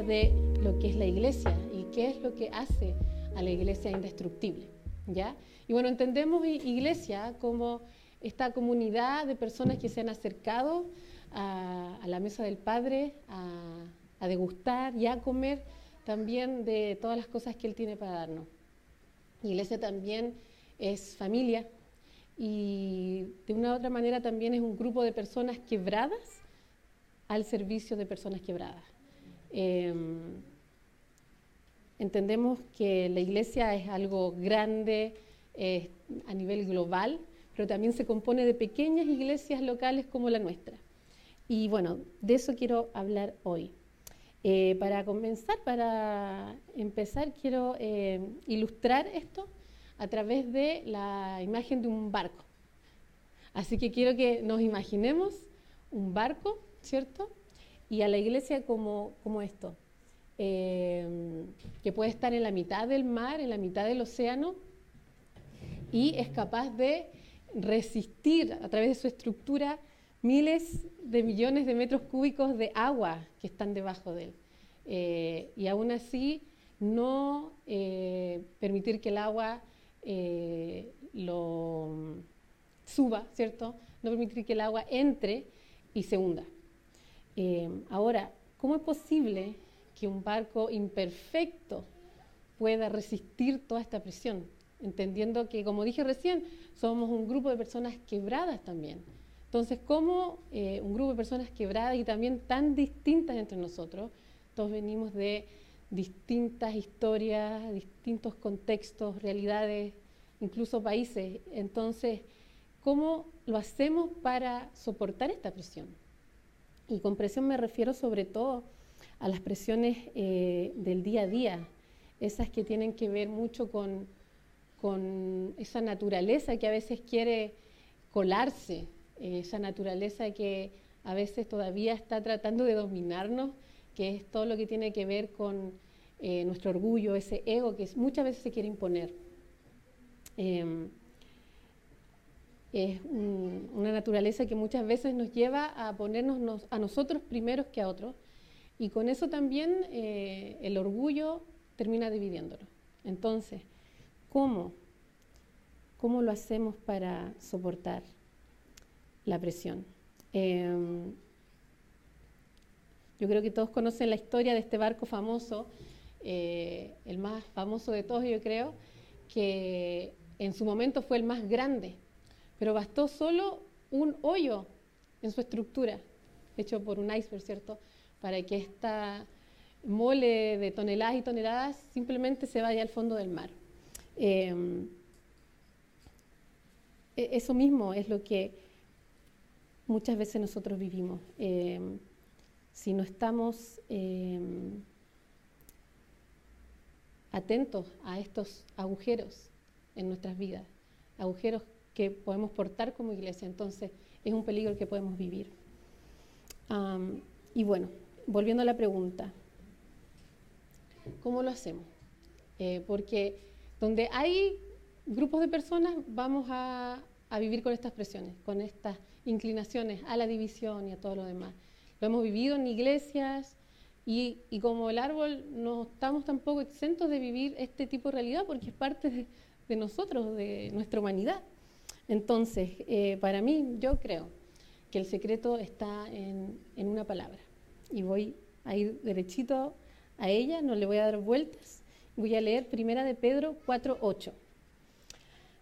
hablar de lo que es la iglesia y qué es lo que hace a la iglesia indestructible. ¿ya? Y bueno, entendemos iglesia como esta comunidad de personas que se han acercado a, la mesa del Padre, a, a degustar y a comer también de todas las cosas que Él tiene para darnos. Iglesia también es familia y de una u otra manera también es un grupo de personas quebradas al servicio de personas quebradas. Em, entendemos que la iglesia es algo grande a nivel global, pero también se compone de pequeñas iglesias locales como la nuestra. Y bueno, de eso quiero hablar hoy. Eh, para comenzar, para empezar, quiero eh, ilustrar esto a través de la imagen de un barco. Así que quiero que nos imaginemos un barco, ¿cierto? Y a la iglesia como, esto, eh, que puede estar en la mitad del mar, en la mitad del océano, y es capaz de resistir a través de su estructura miles de millones de metros cúbicos de agua que están debajo de él. Eh, y aún así no eh, permitir que el agua eh, lo suba, ¿cierto? No permitir que el agua entre y se hunda. Ahora, ¿cómo es posible que un barco imperfecto pueda resistir toda esta presión? Entendiendo que, como dije recién, somos un grupo de personas quebradas también. Entonces, ¿cómo un grupo de personas quebradas y también tan distintas entre nosotros todos venimos de distintas historias, distintos contextos, realidades, incluso países. Entonces, ¿cómo lo hacemos para soportar esta presión? Y con presión me refiero sobre todo a las presiones eh, del día a día, esas que tienen que ver mucho con, con esa naturaleza que a veces quiere colarse, eh, esa naturaleza que a veces todavía está tratando de dominarnos que es todo lo que tiene que ver con eh, nuestro orgullo, ese ego que muchas veces se quiere imponer. Em, es una naturaleza que muchas veces nos lleva a ponernos a nosotros primeros que a otros y con eso también eh, el orgullo termina dividiéndonos. Entonces, ¿cómo? ¿Cómo lo hacemos para soportar la presión? Em, yo creo que todos conocen la historia de este barco famoso, eh, el más famoso de todos, yo creo, que en su momento fue el más grande, pero bastó solo un hoyo en su estructura, hecho por un iceberg, ¿cierto? Para que esta mole de toneladas y toneladas simplemente se vaya al fondo del mar. Em, e-, eso mismo es lo que muchas veces nosotros vivimos. Em, si no estamos em, atentos a estos agujeros en nuestras vidas, agujeros que podemos portar como iglesia, entonces es un peligro que podemos vivir. y bueno, volviendo a la pregunta, ¿cómo lo hacemos? Eh, porque donde hay grupos de personas vamos a vivir con estas presiones, con estas inclinaciones a la división y a todo lo demás. Lo hemos vivido en iglesias y, como el árbol no estamos tampoco exentos de vivir este tipo de realidad porque es parte de, nosotros, de nuestra humanidad. Entonces, eh, para mí, yo creo que el secreto está en, una palabra. Y voy a ir derechito a ella, no le voy a dar vueltas. Voy a leer primera de Pedro 4.8.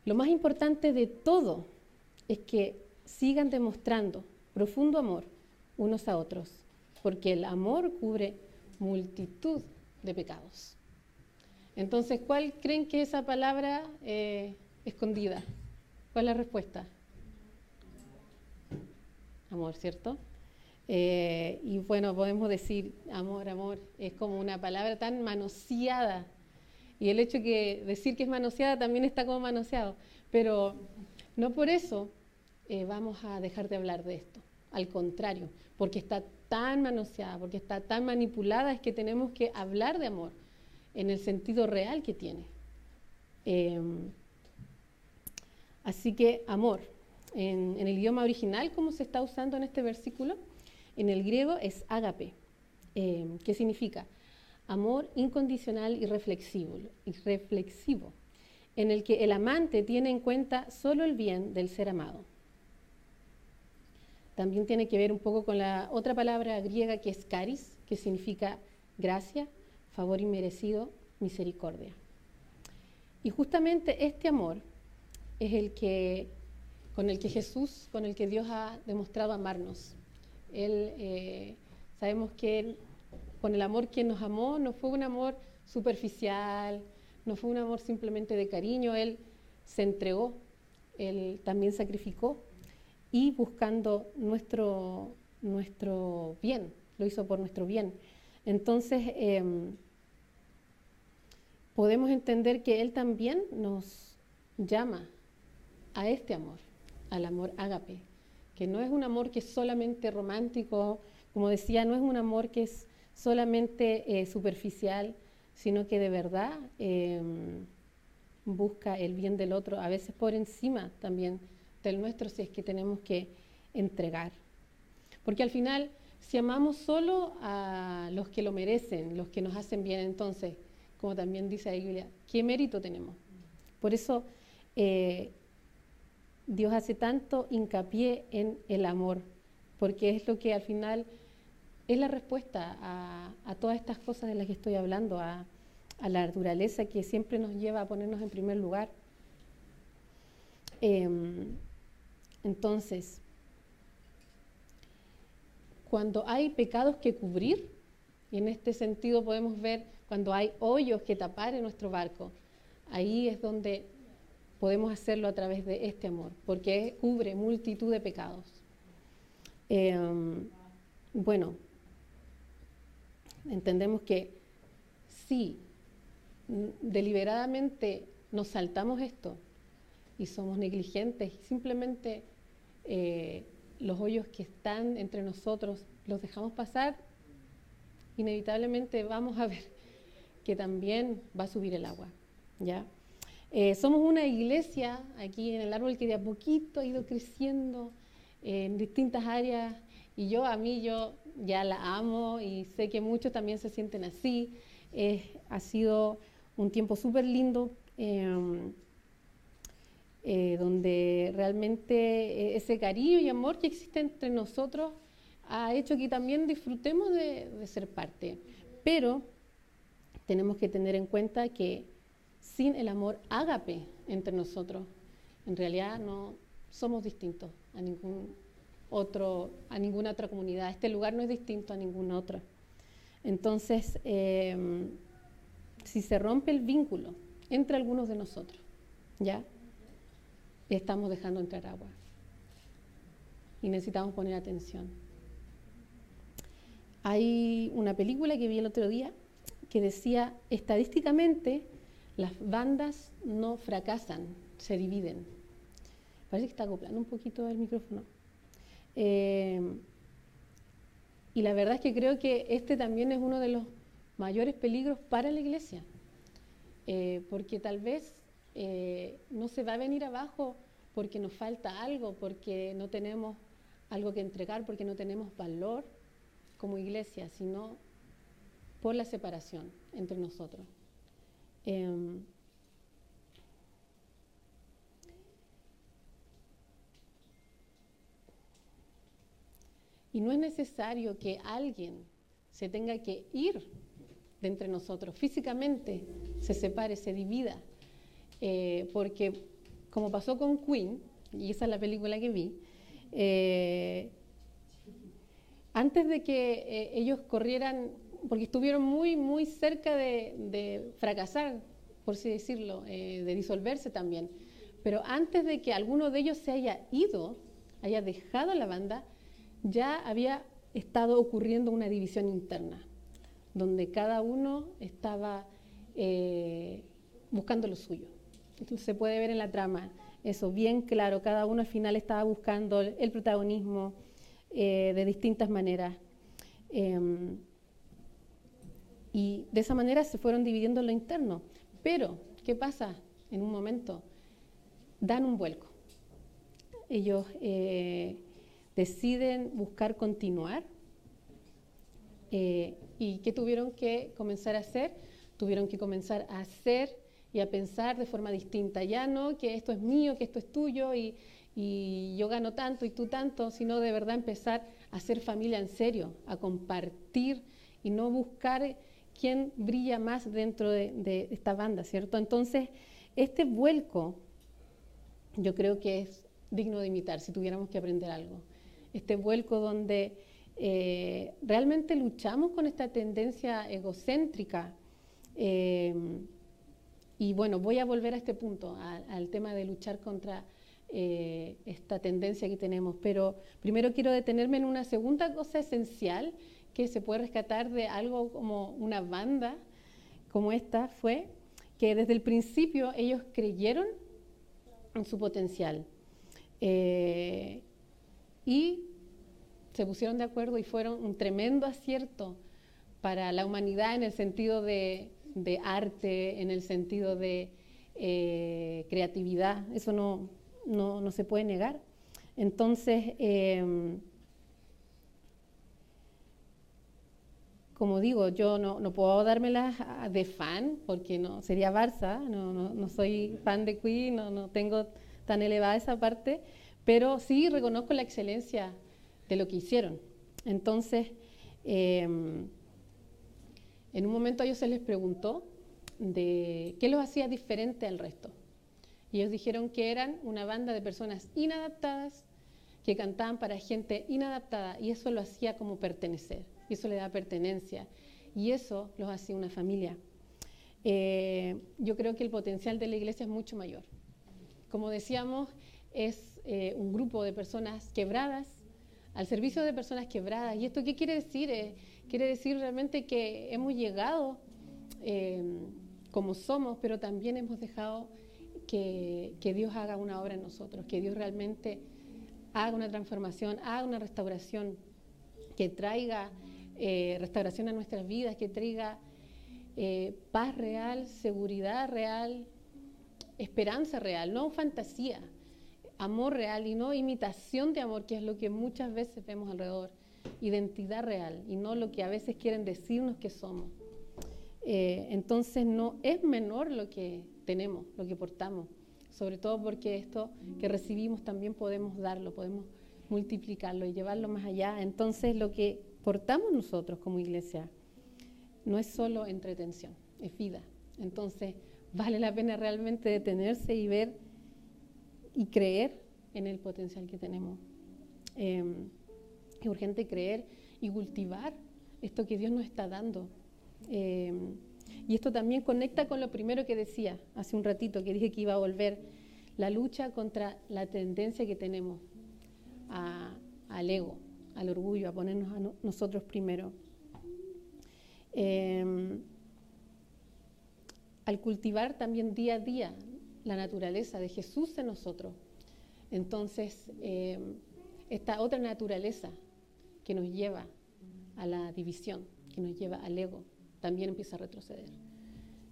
Lo más importante de todo es que sigan demostrando profundo amor unos a otros, porque el amor cubre multitud de pecados. Entonces, ¿cuál creen que es esa palabra eh, escondida? ¿Cuál es la respuesta? Amor, ¿cierto? Eh, y bueno, podemos decir amor, amor, es como una palabra tan manoseada. Y el hecho que decir que es manoseada también está como manoseado. Pero no por eso eh, vamos a dejar de hablar de esto. Al contrario, porque está tan manoseada, porque está tan manipulada, es que tenemos que hablar de amor en el sentido real que tiene. Em, así que amor, en, el idioma original, como se está usando en este versículo, en el griego es ágape, eh, que significa amor incondicional y reflexivo, y reflexivo, en el que el amante tiene en cuenta solo el bien del ser amado. También tiene que ver un poco con la otra palabra griega que es caris, que significa gracia, favor inmerecido, misericordia. Y justamente este amor es el que, con el que Jesús, con el que Dios ha demostrado amarnos. Él, eh, sabemos que con el amor que nos amó no fue un amor superficial, no fue un amor simplemente de cariño, Él se entregó, Él también sacrificó y buscando nuestro, nuestro bien, lo hizo por nuestro bien. Entonces, em, podemos entender que Él también nos llama a este amor, al amor ágape, que no es un amor que es solamente romántico, como decía, no es un amor que es solamente eh, superficial, sino que de verdad em, busca el bien del otro, a veces por encima también del nuestro, si es que tenemos que entregar. Porque al final, si amamos solo a los que lo merecen, los que nos hacen bien, entonces, como también dice la ¿qué mérito tenemos? Por eso eh, Dios hace tanto hincapié en el amor, porque es lo que al final es la respuesta a, todas estas cosas de las que estoy hablando, a, la naturaleza que siempre nos lleva a ponernos en primer lugar. Em, entonces, cuando hay pecados que cubrir, y en este sentido podemos ver cuando hay hoyos que tapar en nuestro barco, ahí es donde podemos hacerlo a través de este amor, porque cubre multitud de pecados. Em, bueno, entendemos que si deliberadamente nos saltamos esto y somos negligentes y simplemente eh, los hoyos que están entre nosotros los dejamos pasar, inevitablemente vamos a ver que también va a subir el agua. ¿ya? Eh, somos una iglesia aquí en el árbol que de a poquito ha ido creciendo en distintas áreas y yo a mí yo ya la amo y sé que muchos también se sienten así. ha sido un tiempo súper lindo. Em, eh, donde realmente eh, ese cariño y amor que existe entre nosotros ha hecho que también disfrutemos de, ser parte. Pero tenemos que tener en cuenta que sin el amor ágape entre nosotros, en realidad no somos distintos a ningún otro, a ninguna otra comunidad. Este lugar no es distinto a ninguna otra. Entonces, em, si se rompe el vínculo entre algunos de nosotros, ¿ya? estamos dejando entrar agua. Y necesitamos poner atención. Hay una película que vi el otro día que decía, estadísticamente, las bandas no fracasan, se dividen. Parece que está acoplando un poquito el micrófono. Eh, y la verdad es que creo que este también es uno de los mayores peligros para la iglesia, eh, porque tal vez eh, no se va a venir abajo porque nos falta algo, porque no tenemos algo que entregar, porque no tenemos valor como iglesia, sino por la separación entre nosotros. Em, y no es necesario que alguien se tenga que ir de entre nosotros, físicamente se separe, se divida, eh, porque como pasó con Queen, y esa es la película que vi, eh, antes de que eh, ellos corrieran, porque estuvieron muy, muy cerca de, fracasar, por así decirlo, eh, de disolverse también, pero antes de que alguno de ellos se haya ido, haya dejado la banda, ya había estado ocurriendo una división interna, donde cada uno estaba buscando lo suyo. Entonces se puede ver en la trama eso bien claro, cada uno al final estaba buscando el protagonismo eh, de distintas maneras. Em, y de esa manera se fueron dividiendo lo interno. Pero, ¿qué pasa en un momento? Dan un vuelco. ellos eh, deciden buscar continuar. Eh, ¿Y qué tuvieron que comenzar a hacer? Tuvieron que comenzar a hacer y a pensar de forma distinta. Ya no que esto es mío, que esto es tuyo y, y yo gano tanto y tú tanto, sino de verdad empezar a hacer familia en serio, a compartir y no buscar quién brilla más dentro de, esta banda, ¿cierto? Entonces, este vuelco yo creo que es digno de imitar si tuviéramos que aprender algo. Este vuelco donde eh, realmente luchamos con esta tendencia egocéntrica. Eh, y bueno, voy a volver a este punto, al tema de luchar contra eh, esta tendencia que tenemos, pero primero quiero detenerme en una segunda cosa esencial que se puede rescatar de algo como una banda como esta fue que desde el principio ellos creyeron en su potencial eh, y se pusieron de acuerdo y fueron un tremendo acierto para la humanidad en el sentido de, arte, en el sentido de eh, creatividad. Eso no, no, se puede negar. Entonces, eh, como digo, yo no, no puedo dármelas de fan, porque no sería Barça, no, no, soy fan de Queen, no, no tengo tan elevada esa parte, pero sí reconozco la excelencia de lo que hicieron. Entonces, em, en un momento a ellos se les preguntó de qué los hacía diferente al resto. Y ellos dijeron que eran una banda de personas inadaptadas que cantaban para gente inadaptada y eso lo hacía como pertenecer y eso le da pertenencia y eso los hace una familia. Eh, yo creo que el potencial de la iglesia es mucho mayor. Como decíamos, es eh, un grupo de personas quebradas, al servicio de personas quebradas. ¿Y esto qué quiere decir? Eh, quiere decir realmente que hemos llegado como somos, pero también hemos dejado que, que Dios haga una obra en nosotros, que Dios realmente haga una transformación, haga una restauración, que traiga eh, restauración a nuestras vidas, que traiga eh, paz real, seguridad real, esperanza real, no fantasía, amor real y no imitación de amor, que es lo que muchas veces vemos alrededor, identidad real y no lo que a veces quieren decirnos que somos. Eh, entonces no es menor lo que tenemos, lo que portamos, sobre todo porque esto que recibimos también podemos darlo, podemos multiplicarlo y llevarlo más allá. Entonces lo que portamos nosotros como iglesia no es solo entretención, es vida. Entonces, vale la pena realmente detenerse y ver y creer en el potencial que tenemos. Em, es urgente creer y cultivar esto que Dios nos está dando. Em, y esto también conecta con lo primero que decía hace un ratito, que dije que iba a volver, la lucha contra la tendencia que tenemos al ego al orgullo, a ponernos a nosotros primero. Em, al cultivar también día a día la naturaleza de Jesús en nosotros, entonces em, esta otra naturaleza que nos lleva a la división, que nos lleva al ego, también empieza a retroceder.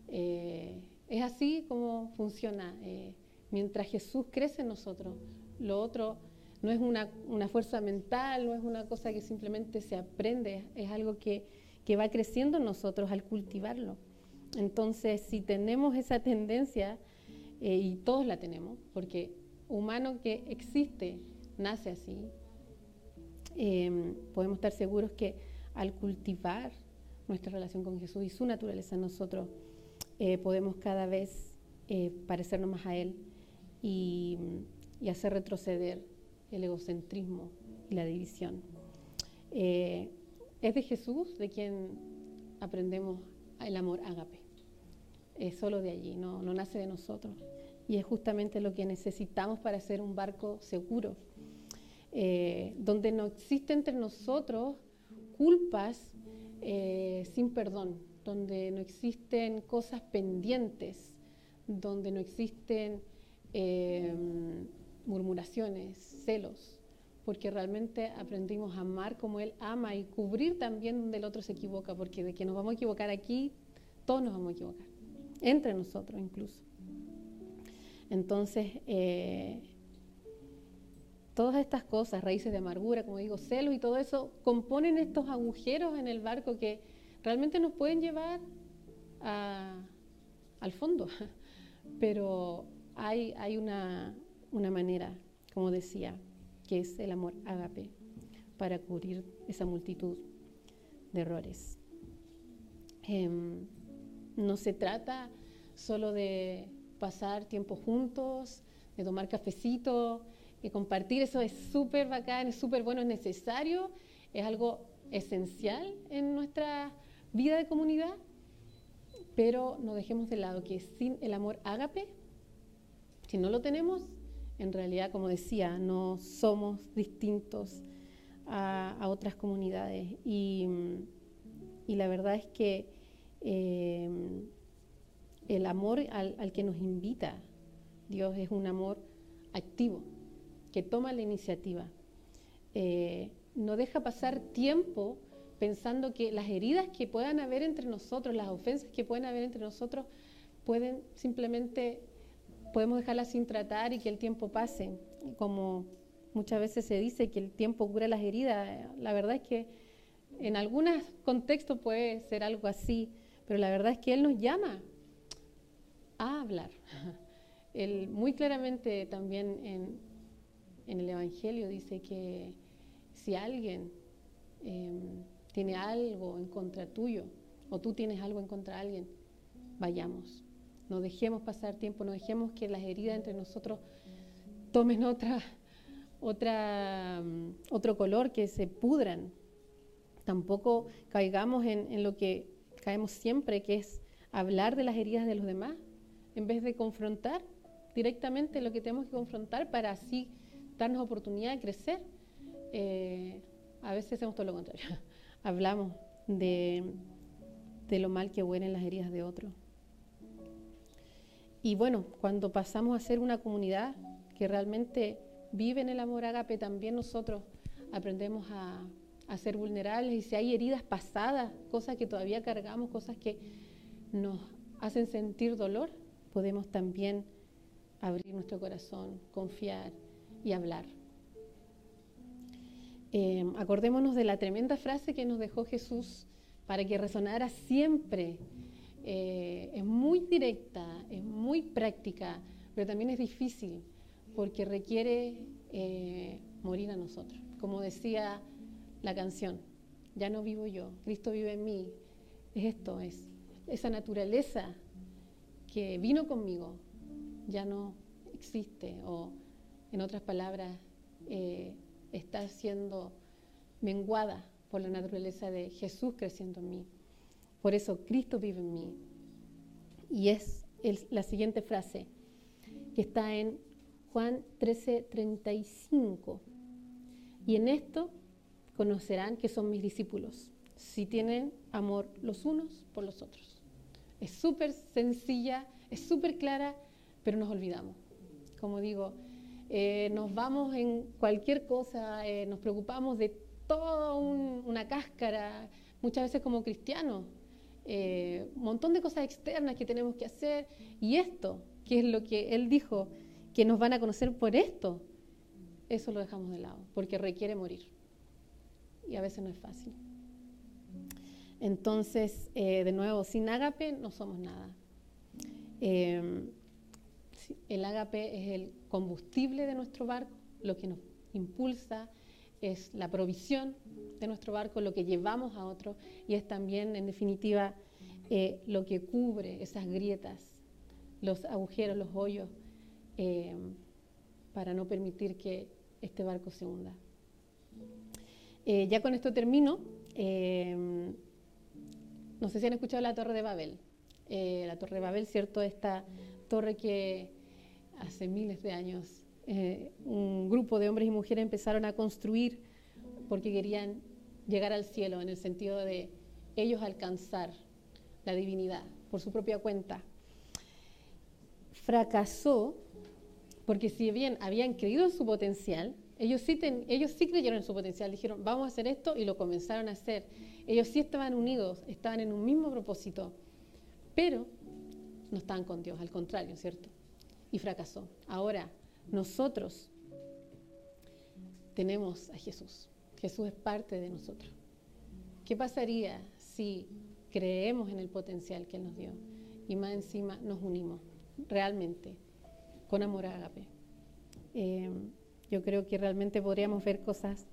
Eh, es así como funciona. Eh, mientras Jesús crece en nosotros, lo otro no es una, fuerza mental, no es una cosa que simplemente se aprende, es algo que, va creciendo en nosotros al cultivarlo. Entonces, si tenemos esa tendencia, eh, y todos la tenemos, porque humano que existe nace así, em, podemos estar seguros que al cultivar nuestra relación con Jesús y su naturaleza nosotros, eh, podemos cada vez eh, parecernos más a Él y hacer retroceder el egocentrismo y la división. Eh, es de Jesús de quien aprendemos el amor ágape. Es solo de allí, no, no nace de nosotros. Y es justamente lo que necesitamos para ser un barco seguro, eh, donde no existe entre nosotros culpas eh, sin perdón, donde no existen cosas pendientes, donde no existen murmuraciones, celos, porque realmente aprendimos a amar como Él ama y cubrir también donde el otro se equivoca, porque de que nos vamos a equivocar aquí, todos nos vamos a equivocar, entre nosotros incluso. Entonces, eh, todas estas cosas, raíces de amargura, como digo, celos y todo eso, componen estos agujeros en el barco que realmente nos pueden llevar al fondo. Pero hay, hay una, una manera, como decía, que es el amor ágape para cubrir esa multitud de errores. Em, no se trata solo de pasar tiempo juntos, de tomar cafecito, y compartir, eso es súper bacán, es súper bueno, es necesario, es algo esencial en nuestra vida de comunidad, pero no dejemos de lado que sin el amor ágape, si no lo tenemos, en realidad, como decía, no somos distintos a, otras comunidades. Y, la verdad es que eh, el amor al, que nos invita Dios es un amor activo, que toma la iniciativa. Eh, no deja pasar tiempo pensando que las heridas que puedan haber entre nosotros, las ofensas que pueden haber entre nosotros, pueden simplemente, podemos dejarlas sin tratar y que el tiempo pase. Como muchas veces se dice que el tiempo cura las heridas, la verdad es que en algunos contextos puede ser algo así, pero la verdad es que Él nos llama a hablar. Él muy claramente también en, el Evangelio dice que si alguien em, tiene algo en contra tuyo o tú tienes algo en contra de alguien, vayamos. No dejemos pasar tiempo, no dejemos que las heridas entre nosotros tomen otra, otra, mm, otro color, que se pudran. Tampoco caigamos en, lo que caemos siempre, que es hablar de las heridas de los demás, en vez de confrontar directamente lo que tenemos que confrontar para así darnos oportunidad de crecer. Eh, a veces hacemos todo lo contrario. Hablamos de, de lo mal que huelen las heridas de otro. Y bueno, cuando pasamos a ser una comunidad que realmente vive en el amor agape, también nosotros aprendemos a, ser vulnerables y si hay heridas pasadas, cosas que todavía cargamos, cosas que nos hacen sentir dolor, podemos también abrir nuestro corazón, confiar y hablar. Eh, acordémonos de la tremenda frase que nos dejó Jesús para que resonara siempre. Eh, es muy directa, es muy práctica, pero también es difícil porque requiere eh, morir a nosotros. Como decía la canción, ya no vivo yo, Cristo vive en mí. Es esto, es esa naturaleza que vino conmigo ya no existe o en otras palabras eh, está siendo menguada por la naturaleza de Jesús creciendo en mí. Por eso Cristo vive en mí. Y es la siguiente frase que está en Juan 13:35. Y en esto conocerán que son mis discípulos, si tienen amor los unos por los otros. Es súper sencilla, es súper clara, pero nos olvidamos. Como digo, eh, nos vamos en cualquier cosa, eh, nos preocupamos de toda una cáscara, muchas veces como cristianos, eh, un montón de cosas externas que tenemos que hacer, y esto, que es lo que él dijo, que nos van a conocer por esto, eso lo dejamos de lado, porque requiere morir. Y a veces no es fácil. Entonces, eh, de nuevo, sin ágape no somos nada. Eh, el ágape es el combustible de nuestro barco, lo que nos impulsa, es la provisión de nuestro barco, lo que llevamos a otro y es también, en definitiva, eh, lo que cubre esas grietas, los agujeros, los hoyos, para no permitir que este barco se hunda. ya con esto termino. No sé si han escuchado la Torre de Babel. Eh, la Torre de Babel, ¿cierto? Esta torre que hace miles de años eh, un grupo de hombres y mujeres empezaron a construir porque querían llegar al cielo en el sentido de ellos alcanzar la divinidad por su propia cuenta. Fracasó porque si bien habían creído en su potencial, ellos sí, ellos sí creyeron en su potencial, dijeron, vamos a hacer esto y lo comenzaron a hacer. Ellos sí estaban unidos, estaban en un mismo propósito, pero no estaban con Dios, al contrario, ¿cierto? Y fracasó. Ahora, nosotros tenemos a Jesús. Jesús es parte de nosotros. ¿Qué pasaría si creemos en el potencial que Él nos dio y más encima nos unimos realmente con amor a Agape? Eh, yo creo que realmente podríamos ver cosas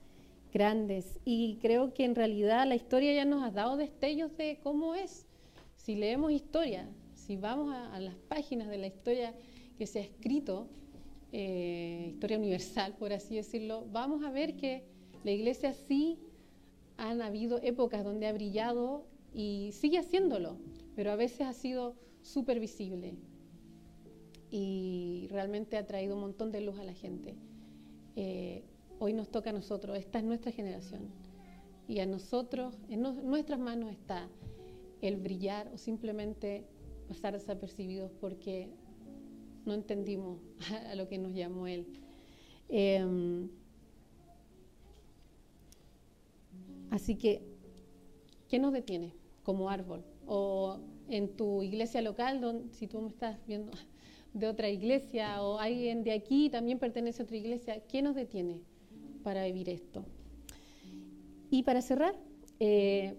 grandes y creo que en realidad la historia ya nos ha dado destellos de cómo es. Si leemos historia, si vamos a, las páginas de la historia que se ha escrito, eh, historia universal, por así decirlo, vamos a ver que la iglesia sí han habido épocas donde ha brillado y sigue haciéndolo, pero a veces ha sido súper visible y realmente ha traído un montón de luz a la gente. Eh, hoy nos toca a nosotros, esta es nuestra generación y a nosotros, en nuestras manos está el brillar o simplemente pasar desapercibidos porque no entendimos a lo que nos llamó Él. Em, así que, ¿qué nos detiene como árbol? O en tu iglesia local, donde, si tú me estás viendo de otra iglesia o alguien de aquí también pertenece a otra iglesia, ¿qué nos detiene para vivir esto? Y para cerrar, eh,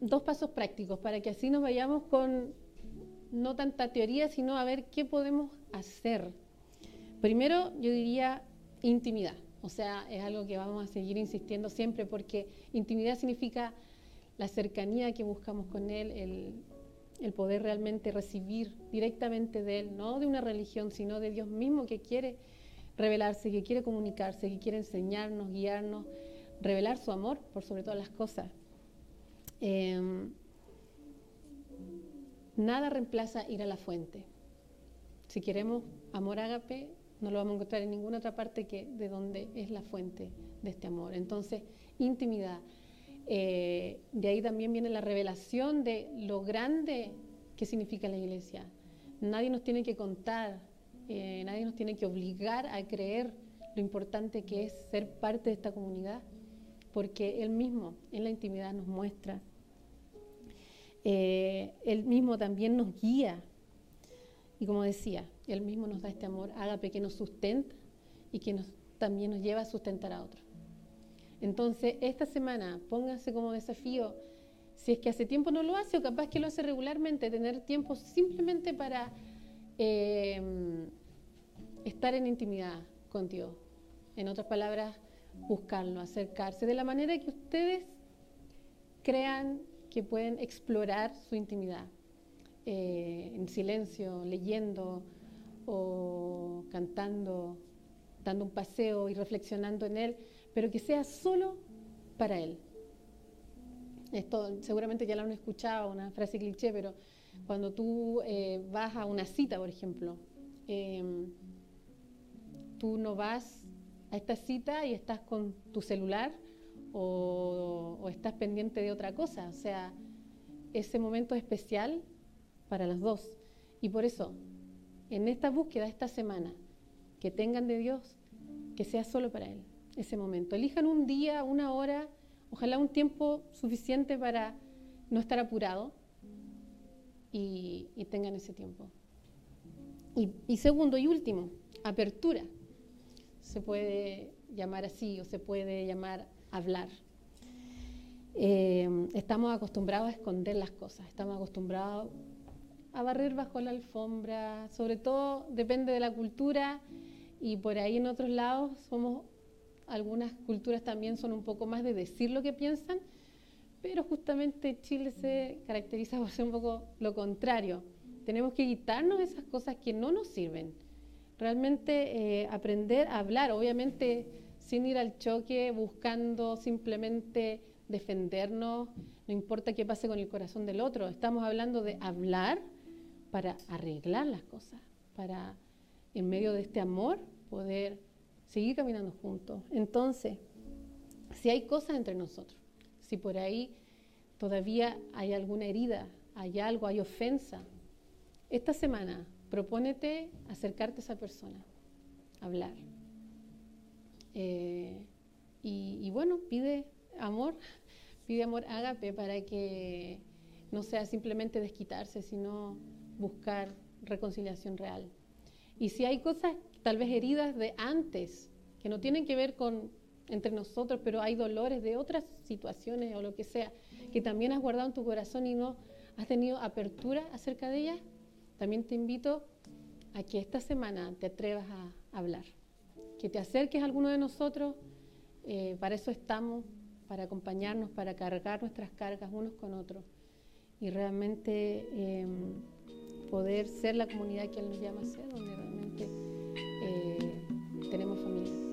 dos pasos prácticos para que así nos vayamos con no tanta teoría, sino a ver qué podemos hacer. Primero, yo diría intimidad. O sea, es algo que vamos a seguir insistiendo siempre porque intimidad significa la cercanía que buscamos con Él, el, poder realmente recibir directamente de Él, no de una religión, sino de Dios mismo que quiere revelarse, que quiere comunicarse, que quiere enseñarnos, guiarnos, revelar su amor por sobre todas las cosas. Em, nada reemplaza ir a la fuente. Si queremos amor ágape, no lo vamos a encontrar en ninguna otra parte que de donde es la fuente de este amor. Entonces, intimidad. Eh, de ahí también viene la revelación de lo grande que significa la iglesia. Nadie nos tiene que contar, eh, nadie nos tiene que obligar a creer lo importante que es ser parte de esta comunidad, porque Él mismo en la intimidad nos muestra. Eh, él mismo también nos guía. Y como decía, Él mismo nos da este amor ágape que nos sustenta y que también nos lleva a sustentar a otros. Entonces, esta semana póngase como desafío, si es que hace tiempo no lo hace o capaz que lo hace regularmente, tener tiempo simplemente para em, estar en intimidad con Dios. En otras palabras, buscarlo, acercarse de la manera que ustedes crean que pueden explorar su intimidad, eh, en silencio, leyendo o cantando, dando un paseo y reflexionando en él pero que sea solo para Él. Esto seguramente ya lo han escuchado, una frase cliché, pero cuando tú eh, vas a una cita, por ejemplo, em, tú no vas a esta cita y estás con tu celular o, estás pendiente de otra cosa. O sea, ese momento es especial para los dos. Y por eso, en esta búsqueda, esta semana, que tengan de Dios, que sea solo para Él ese momento. Elijan un día, una hora, ojalá un tiempo suficiente para no estar apurado y, tengan ese tiempo. Y, segundo y último, apertura. Se puede llamar así o se puede llamar hablar. Eh, estamos acostumbrados a esconder las cosas, estamos acostumbrados a barrer bajo la alfombra, sobre todo depende de la cultura y por ahí en otros lados algunas culturas también son un poco más de decir lo que piensan, pero justamente Chile se caracteriza por ser un poco lo contrario. Tenemos que quitarnos esas cosas que no nos sirven. Realmente eh, aprender a hablar, obviamente sin ir al choque, buscando simplemente defendernos, no importa qué pase con el corazón del otro. Estamos hablando de hablar para arreglar las cosas, para en medio de este amor poder seguir caminando juntos. Entonces, si hay cosas entre nosotros, si por ahí todavía hay alguna herida, hay algo, hay ofensa, esta semana propónete acercarte a esa persona, hablar. Eh, y, bueno, pide amor, pide amor ágape para que no sea simplemente desquitarse, sino buscar reconciliación real. Y si hay cosas tal vez heridas de antes, que no tienen que ver con entre nosotros, pero hay dolores de otras situaciones o lo que sea, que también has guardado en tu corazón y no has tenido apertura acerca de ellas, también te invito a que esta semana te atrevas a hablar, que te acerques a alguno de nosotros, eh, para eso estamos, para acompañarnos, para cargar nuestras cargas unos con otros y realmente em, poder ser la comunidad que Él nos llama a ser, donde realmente eh, tenemos familia.